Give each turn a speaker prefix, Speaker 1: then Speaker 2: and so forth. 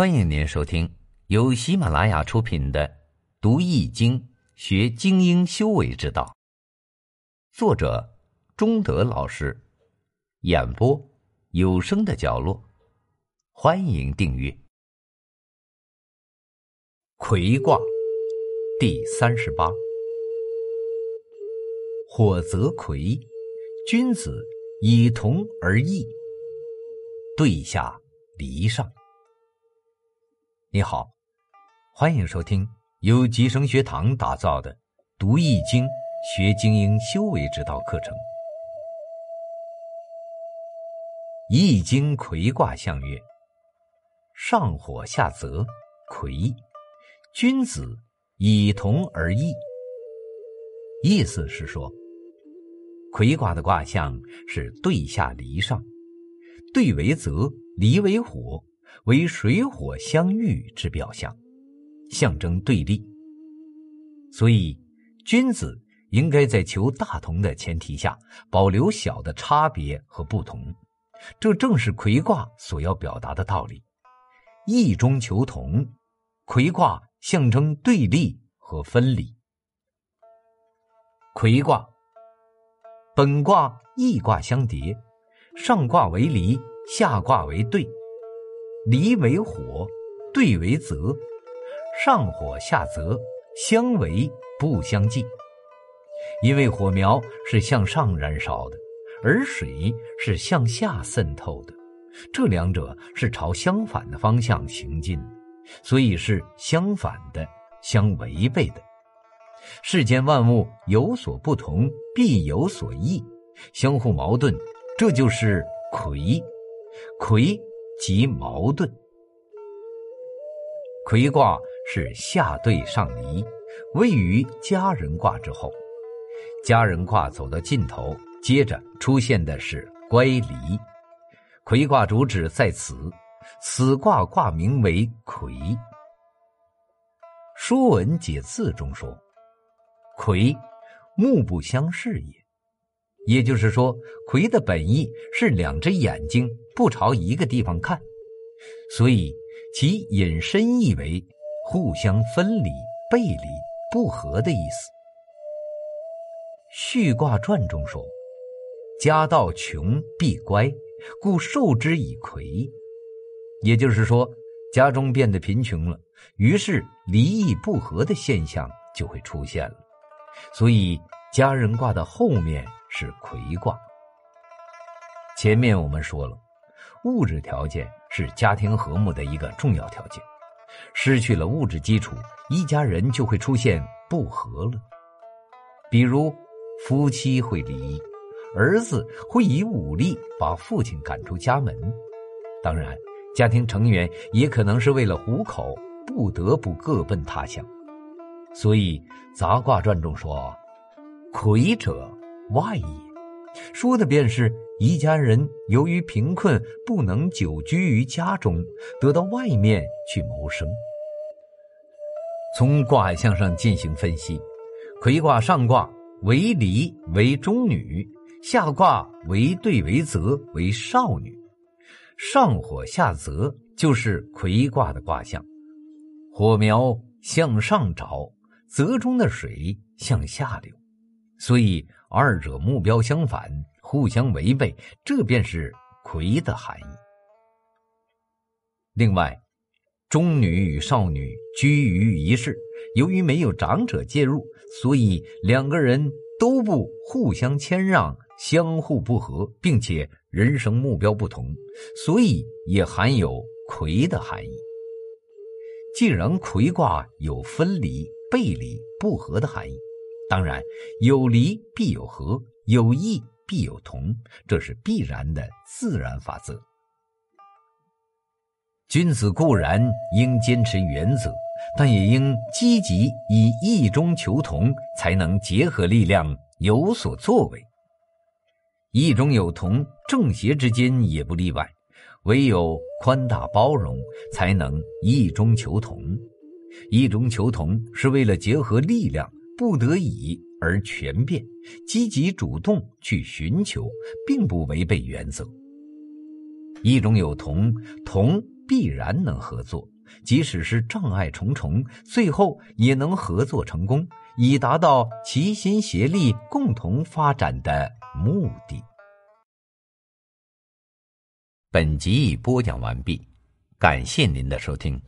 Speaker 1: 欢迎您收听由喜马拉雅出品的《读易经学精英修为之道》，作者中德老师，演播有声的角落。欢迎订阅。葵卦第三十八，火则葵，君子以同而异，对下离上。你好，欢迎收听由吉生学堂打造的《读易经学精英修为之道》课程。易经魁卦象曰：上火下泽，魁，君子以同而异。意思是说，魁卦的卦象是对下离上，对为泽，离为火。为水火相遇之表象，象征对立。所以，君子应该在求大同的前提下，保留小的差别和不同。这正是魁卦所要表达的道理。异中求同，魁卦象征对立和分离。魁卦，本卦异卦相叠，上卦为离，下卦为兑。离为火，兑为泽，上火下泽，相为不相济。因为火苗是向上燃烧的，而水是向下渗透的，这两者是朝相反的方向行进，所以是相反的、相违背的。世间万物有所不同，必有所异，相互矛盾，这就是魁，魁。即矛盾。魁卦是下对上离，位于家人卦之后。家人卦走到尽头，接着出现的是乖离。魁卦主旨在此，此卦卦名为魁。《说文解字》中说：“魁，目不相视也。”也就是说，魁的本意是两只眼睛不朝一个地方看，所以其引申意为互相分离、背离、不和的意思。《序卦传》中说：“家道穷必乖，故受之以魁。”也就是说，家中变得贫穷了，于是离异不和的现象就会出现了。所以，家人卦的后面。是魁卦。前面我们说了，物质条件是家庭和睦的一个重要条件，失去了物质基础，一家人就会出现不和了。比如夫妻会离异，儿子会以武力把父亲赶出家门。当然，家庭成员也可能是为了糊口，不得不各奔他乡。所以《杂卦传》中说：“魁者。”外也，说的便是一家人由于贫困不能久居于家中，得到外面去谋生。从卦象上进行分析，魁卦上卦为离为中女，下卦为兑为泽为少女。上火下泽就是魁卦的卦象，火苗向上着，泽中的水向下流，所以。二者目标相反，互相违背，这便是魁的含义。另外，中女与少女居于一室，由于没有长者介入，所以两个人都不互相谦让，相互不和，并且人生目标不同，所以也含有魁的含义。既然魁卦有分离、背离、不和的含义。当然，有离必有合，有异必有同，这是必然的自然法则。君子固然应坚持原则，但也应积极以异中求同，才能结合力量有所作为。异中有同，正邪之间也不例外。唯有宽大包容，才能异中求同。异中求同是为了结合力量。不得已而全变，积极主动去寻求，并不违背原则。一种有同，同必然能合作，即使是障碍重重，最后也能合作成功，以达到齐心协力、共同发展的目的。本集已播讲完毕，感谢您的收听。